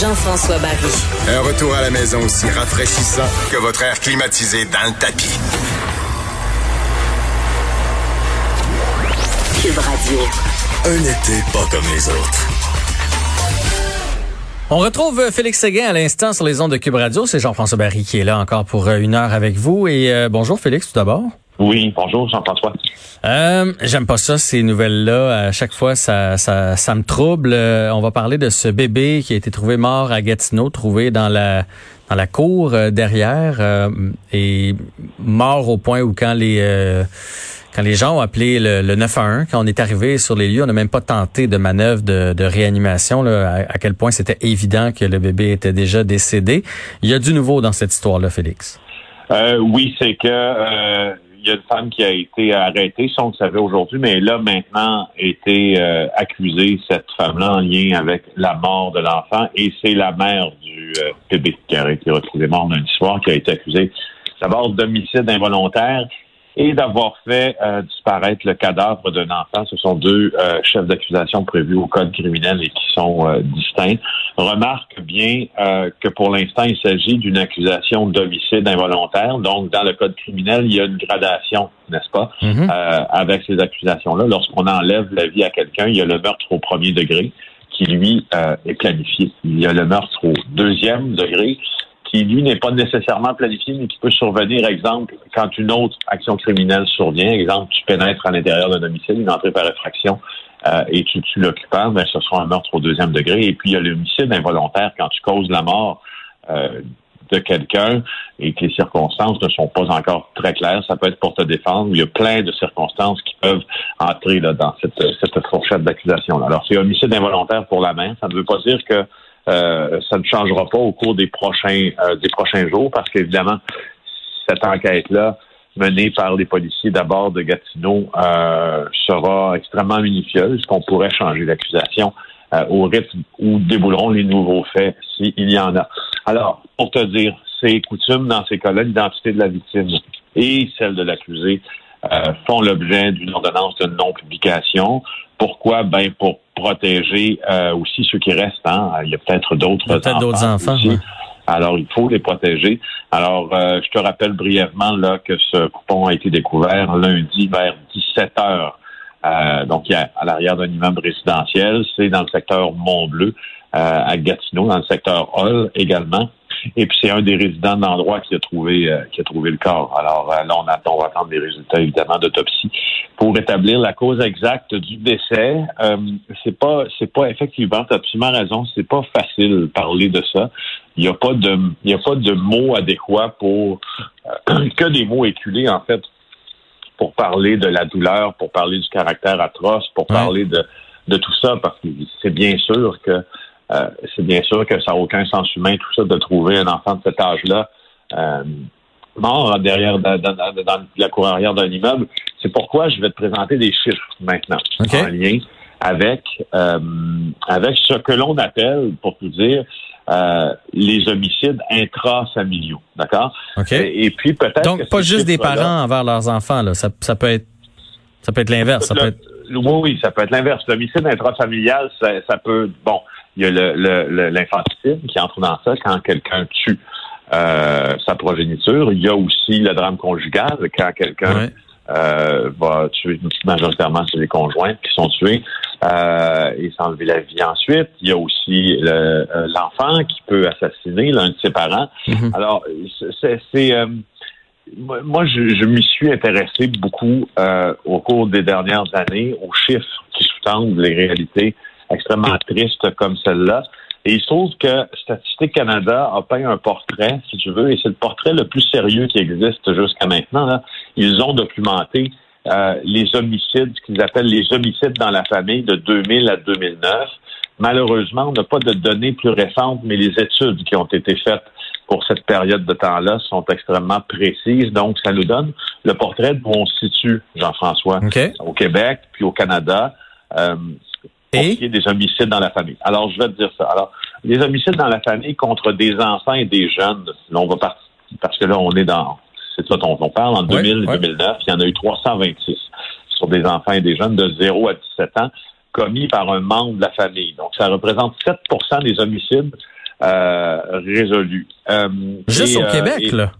Jean-François Barry. Un retour à la maison aussi rafraîchissant que votre air climatisé dans le tapis. Cube Radio. Un été pas comme les autres. On retrouve euh, Félix Séguin à l'instant sur les ondes de Cube Radio. C'est Jean-François Barry qui est là encore pour euh, une heure avec vous. Et euh, bonjour Félix tout d'abord. Oui, bonjour Jean-François. Euh, J'aime pas ça, ces nouvelles-là. À chaque fois, ça, ça, ça me trouble. Euh, on va parler de ce bébé qui a été trouvé mort à Gatineau, trouvé dans la dans la cour euh, derrière euh, et mort au point où quand les quand les gens ont appelé le, le 911, quand on est arrivé sur les lieux, on n'a même pas tenté de manœuvre de, de réanimation. Là, à, à quel point c'était évident que le bébé était déjà décédé. Il y a du nouveau dans cette histoire-là, Félix. Euh, oui, c'est que euh, il y a une femme qui a été arrêtée, ça on le savait aujourd'hui, mais elle a maintenant été euh, accusée, cette femme-là, en lien avec la mort de l'enfant, et c'est la mère du euh, bébé qui a été retrouvée mort lundi soir, qui a été accusée d'abord d'homicide involontaire et d'avoir fait euh, disparaître le cadavre d'un enfant. Ce sont deux euh, chefs d'accusation prévus au code criminel et qui sont euh, distincts. Remarque bien euh, que pour l'instant, il s'agit d'une accusation d'homicide involontaire. Donc, dans le code criminel, il y a une gradation, n'est-ce pas, Mhm. euh, avec ces accusations-là. Lorsqu'on enlève la vie à quelqu'un, il y a le meurtre au premier degré qui, lui, euh, est planifié. Il y a le meurtre au deuxième degré qui, lui, n'est pas nécessairement planifié, mais qui peut survenir, exemple, quand une autre action criminelle survient. Exemple, tu pénètres à l'intérieur d'un domicile, une entrée par effraction, euh, et tu tues l'occupant, ben, ce sera un meurtre au deuxième degré. Et puis, il y a l'homicide involontaire quand tu causes la mort euh, de quelqu'un et que les circonstances ne sont pas encore très claires. Ça peut être pour te défendre. Il y a plein de circonstances qui peuvent entrer là, dans cette, cette fourchette d'accusation. Alors, c'est homicide involontaire pour la main. Ça ne veut pas dire que euh, ça ne changera pas au cours des prochains euh, des prochains jours parce qu'évidemment, cette enquête-là, menée par les policiers d'abord de Gatineau, euh, sera extrêmement minutieuse, qu'on pourrait changer l'accusation au rythme où débouleront les nouveaux faits, s'il y en a. Alors, pour te dire, c'est coutume dans ces cas-là, l'identité de la victime et celle de l'accusé font l'objet d'une ordonnance de non-publication. Pourquoi? Ben, pour protéger euh, aussi ceux qui restent. Hein. Il y a peut-être d'autres a peut-être d'autres enfants, ouais. Alors, il faut les protéger. Alors, euh, je te rappelle brièvement là que ce coupon a été découvert lundi vers 17 heures. Euh, donc, il y a à l'arrière d'un immeuble résidentiel. C'est dans le secteur Mont-Bleu, euh, à Gatineau, dans le secteur Hall également. Et puis, c'est un des résidents de l'endroit qui a trouvé euh, qui a trouvé le corps. Alors, euh, là, on attend, on va attendre les résultats, évidemment, d'autopsie pour établir la cause exacte du décès. Euh, c'est pas, c'est pas effectivement, tu as absolument raison, c'est pas facile de parler de ça. Il n'y a pas de, il y a pas de mots adéquats pour euh, que des mots éculés en fait pour parler de la douleur, pour parler du caractère atroce, pour Ouais. parler de, de tout ça, parce que c'est bien sûr que euh, c'est bien sûr que ça n'a aucun sens humain, tout ça, de trouver un enfant de cet âge-là euh, mort derrière dans, dans- dans- la cour arrière d'un immeuble. C'est pourquoi je vais te présenter des chiffres maintenant OK. en lien avec euh, avec ce que l'on appelle, pour tout dire, euh, les homicides intrafamiliaux, d'accord? OK. Et, et puis peut-être que Donc, pas juste des parents envers leurs enfants. Là. Ça, ça peut être ça peut être l'inverse. Ça peut être... Oui, oui, ça peut être l'inverse. L'homicide intrafamilial, ça, ça peut. Bon, il y a le- le- le- l'infanticide qui entre dans ça quand quelqu'un tue euh, sa progéniture. Il y a aussi le drame conjugal quand quelqu'un Ouais. euh, va tuer majoritairement c'est les conjoints qui sont tués euh, et s'enlever la vie ensuite. Il y a aussi le- l'enfant qui peut assassiner l'un de ses parents. Mhm. Alors, c'est, moi, moi, je, je m'y suis intéressé beaucoup euh, au cours des dernières années aux chiffres qui sous-tendent les réalités extrêmement tristes comme celle-là. Et il se trouve que Statistique Canada a peint un portrait, si tu veux, et c'est le portrait le plus sérieux qui existe jusqu'à maintenant. Là. Ils ont documenté euh, les homicides, ce qu'ils appellent les homicides dans la famille de 2000 à 2009. Malheureusement, on n'a pas de données plus récentes, mais les études qui ont été faites pour cette période de temps-là sont extrêmement précises. Donc, ça nous donne le portrait de où on se situe, Jean-François, OK. au Québec, puis au Canada, euh, pour Et? ce qui est des homicides dans la famille. Alors, je vais te dire ça. Alors, les homicides dans la famille contre des enfants et des jeunes, là, on va partir, parce que là, on est dans, c'est ça dont on parle, en Ouais, 2000 et ouais. 2009, il y en a eu 326 sur des enfants et des jeunes de 0 à 17 ans commis par un membre de la famille. Donc, ça représente 7% des homicides résolue. Juste au Québec, là?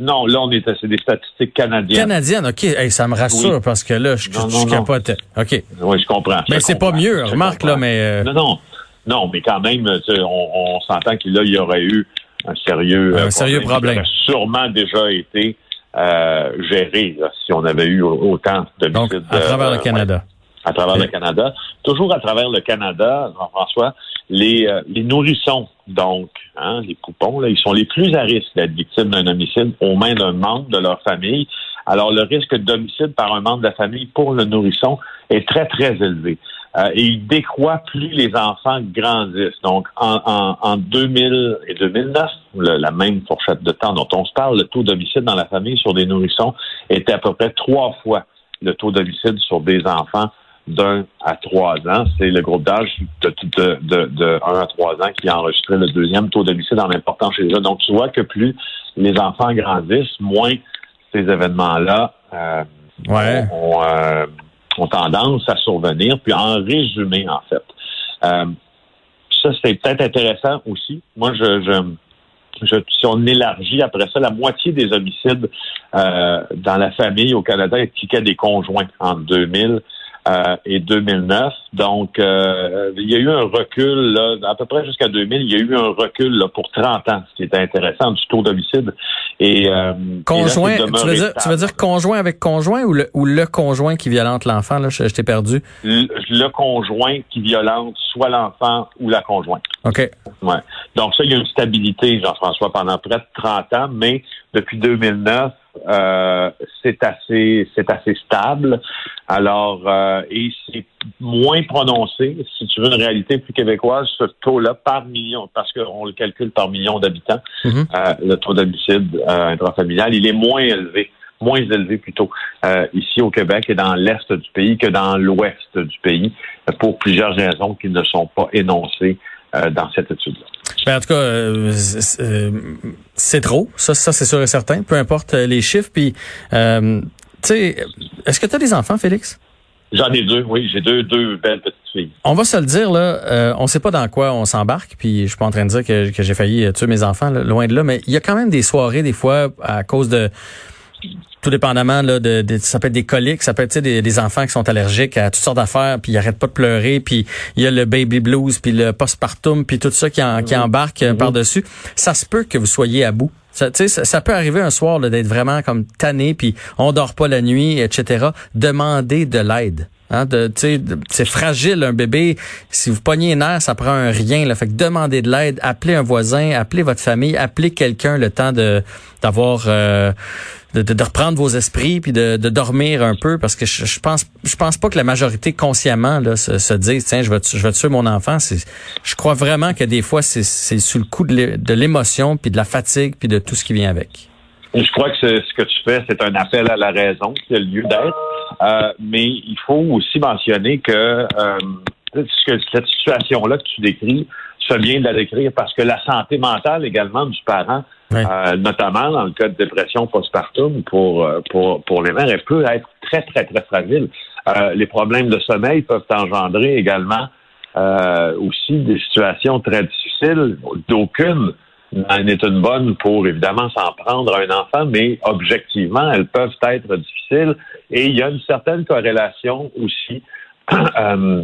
Non, là, on est c'est des statistiques canadiennes. Canadiennes, OK. ça me rassure parce que là, je, je, capote. OK. Oui, je comprends. Mais c'est pas mieux, remarque, là, mais. Non, non. Non, mais quand même, on, on s'entend qu'il y aurait eu un sérieux, un sérieux problème. Qui aurait sûrement déjà été euh, géré si on avait eu autant de Donc, à travers le Canada. à travers le Canada. Toujours à travers le Canada, Jean-François, les, euh, les nourrissons, donc, hein, les poupons, là, ils sont les plus à risque d'être victimes d'un homicide aux mains d'un membre de leur famille. Alors, le risque d'homicide par un membre de la famille pour le nourrisson est très, très élevé. Euh, et il décroît plus les enfants grandissent. Donc, en, en, en 2000 et 2009, la même fourchette de temps dont on se parle, le taux d'homicide dans la famille sur des nourrissons était à peu près trois fois le taux d'homicide sur des enfants d'un à trois ans. C'est le groupe d'âge de, de, de, de 1 à 3 ans qui a enregistré le deuxième taux d'homicide en important chez eux. Donc, tu vois que plus les enfants grandissent, moins ces événements-là euh, ouais. ont, euh, ont, tendance à survenir. Puis en résumé, en fait, euh, ça, c'est peut-être intéressant aussi. Moi, je, je, je, si on élargit après ça, la moitié des homicides euh, dans la famille au Canada impliquaient des conjoints en 2000 euh, et 2009. Donc, euh, il y a eu un recul, là, à peu près jusqu'à 2000, il y a eu un recul là, pour 30 ans, ce qui est intéressant, du taux d'homicide. Et, euh, conjoint, tu, veux dire, tu veux dire conjoint avec conjoint ou le, ou le conjoint qui violente l'enfant? Là, je, t'ai perdu. Le, le, conjoint qui violente soit l'enfant ou la conjointe. OK. Ouais. Donc ça, il y a une stabilité, Jean-François, pendant près de 30 ans, mais depuis 2009, euh, c'est assez c'est assez stable. Alors euh, et c'est moins prononcé, si tu veux une réalité plus québécoise, ce taux-là par million, parce qu'on le calcule par million d'habitants, mm-hmm. euh, le taux d'homicide intrafamilial, il est moins élevé moins élevé plutôt ici au Québec et dans l'est du pays que dans l'ouest du pays pour plusieurs raisons qui ne sont pas énoncées dans cette étude-là. Ben, en tout cas, euh, euh, c'est trop. Ça, ça c'est sûr et certain. Peu importe euh, les chiffres. Puis, tu sais, est-ce que tu as des enfants, Félix? J'en ai deux, oui. J'ai deux, deux belles petites filles. On va se le dire, là. Euh, on sait pas dans quoi on s'embarque. Puis, je suis pas en train de dire que, que j'ai failli tuer mes enfants, loin de là. Mais il y a quand même des soirées, des fois, à cause de tout dépendamment là, de, ça peut être des coliques, ça peut être des, des, enfants qui sont allergiques à toutes sortes d'affaires, puis ils arrêtent pas de pleurer, puis il y a le baby blues, puis le postpartum, puis tout ça qui, en, qui embarque euh, par-dessus. Ça se peut que vous soyez à bout. Ça, ça, ça peut arriver un soir d'être vraiment comme tanné, puis on dort pas la nuit, etc. Demandez de l'aide. Hein, de, c'est fragile un bébé. Si vous pognez les nerfs, ça prend un rien. Là. Fait que demandez de l'aide, appelez un voisin, appelez votre famille, appelez quelqu'un le temps de d'avoir euh, de, de, reprendre vos esprits puis de, de dormir un peu parce que je, je, pense je pense pas que la majorité consciemment là se, se dise tiens je vais je vais tuer mon enfant c'est je crois vraiment que des fois c'est c'est sous le coup de l'émotion puis de la fatigue puis de tout ce qui vient avec. Je crois que ce que tu fais, c'est un appel à la raison qui a lieu d'être. Euh, mais il faut aussi mentionner que, euh, cette situation-là que tu décris, ça vient de la décrire parce que la santé mentale également du parent, euh, notamment dans le cas de dépression postpartum pour, euh, pour, pour les mères, elle peut être très, très, très fragile. Euh, les problèmes de sommeil peuvent engendrer également aussi des situations très difficiles d'aucune en est une bonne pour évidemment s'en prendre à un enfant, mais objectivement, elles peuvent être difficiles. Et il y a une certaine corrélation aussi, euh,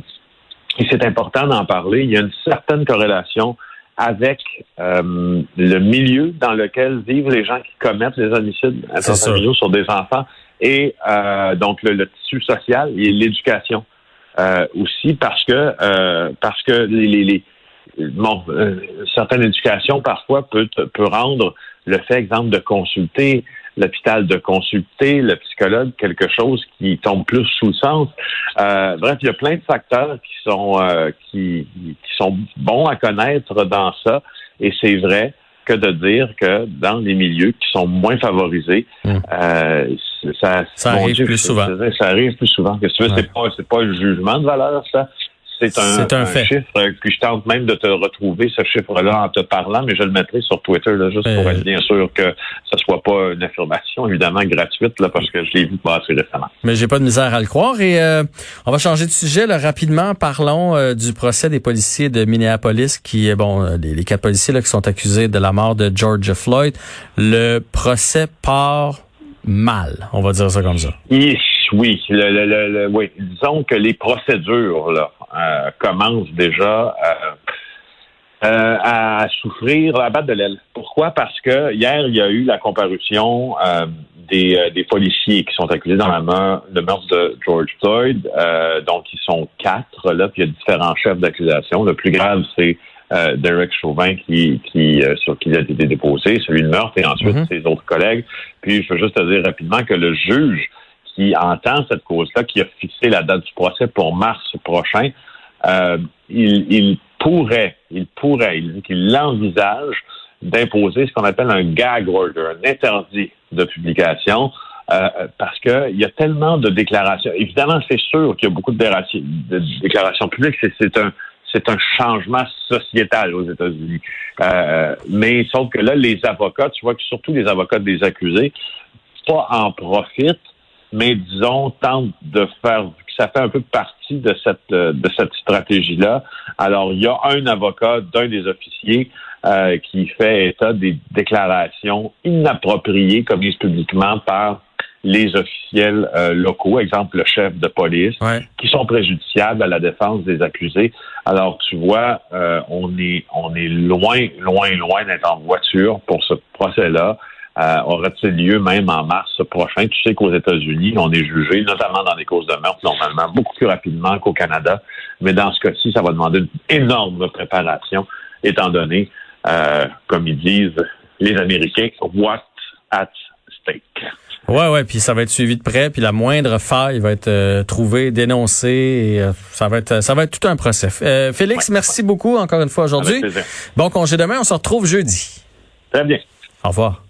et c'est important d'en parler, il y a une certaine corrélation avec euh, le milieu dans lequel vivent les gens qui commettent les homicides. Intrafamiliaux sur des enfants. Et euh, donc le, tissu social et l'éducation aussi parce que parce que les, les bon, euh, certaines éducations parfois peut, peut rendre le fait, exemple, de consulter l'hôpital, de consulter le psychologue, quelque chose qui tombe plus sous le sens. Euh, bref, il y a plein de facteurs qui sont euh, qui, qui sont bons à connaître dans ça, et c'est vrai que de dire que dans les milieux qui sont moins favorisés, hum. euh, ça, ça arrive plus souvent. Ça arrive plus souvent. Que c'est pas c'est pas un jugement de valeur ça, c'est un, chiffre que je tente même de te retrouver ce chiffre-là en te parlant, mais je le mettrai sur Twitter là, juste pour euh. être bien sûr que ce soit pas une affirmation évidemment gratuite là, parce que je l'ai vu passer récemment. Mais j'ai pas de misère à le croire et euh, on va changer de sujet là, rapidement. Parlons euh, du procès des policiers de Minneapolis qui bon les, les, quatre policiers là, qui sont accusés de la mort de George Floyd. Le procès part mal, on va dire ça comme ça. Oui, oui, le, oui. disons que les procédures là, euh, commencent déjà euh, euh, à souffrir la batte de l'aile. Pourquoi? Parce que hier, il y a eu la comparution des, des, policiers qui sont accusés dans la meurtre, le meurtre de George Floyd. donc, ils sont quatre, là, puis il y a différents chefs d'accusation. Le plus grave, c'est Derek Chauvin qui, qui sur qui il a été déposé, celui de meurtre, et ensuite mm-hmm. ses autres collègues. Puis, je veux juste te dire rapidement que le juge qui entend cette cause-là, qui a fixé la date du procès pour mars prochain, euh, il, pourrait, il pourrait, il dit qu'il envisage d'imposer ce qu'on appelle un gag order, un interdit de publication, euh, parce qu'il y a tellement de déclarations. Évidemment, c'est sûr qu'il y a beaucoup de, déclarations publiques. C'est un c'est un changement sociétal aux États-Unis. Euh, mais sauf que là, les avocats, tu vois que surtout les avocats des accusés, pas en profitent mais disons, tente de faire ça fait un peu partie de cette euh, de cette stratégie-là. Alors, il y a un avocat d'un des officiers euh, qui fait état des déclarations inappropriées commises publiquement par les officiels euh, locaux, exemple le chef de police, qui sont préjudiciables à la défense des accusés. Alors, tu vois, on est on est loin, loin, loin d'être en voiture pour ce procès-là euh, aurait-il lieu même en mars prochain? Tu sais qu'aux États-Unis, on est jugé, notamment dans les causes de meurtre, normalement, beaucoup plus rapidement qu'au Canada. Mais dans ce cas-ci, ça va demander une énorme préparation, étant donné, euh, comme ils disent les Américains, what at stake. Ouais, ouais, puis ça va être suivi de près, puis la moindre faille va être euh, trouvée, dénoncée, et euh, ça va être ça va être tout un procès. Euh, Félix, merci beaucoup encore une fois aujourd'hui. Bon congé demain, on se retrouve jeudi. Très bien. Au revoir.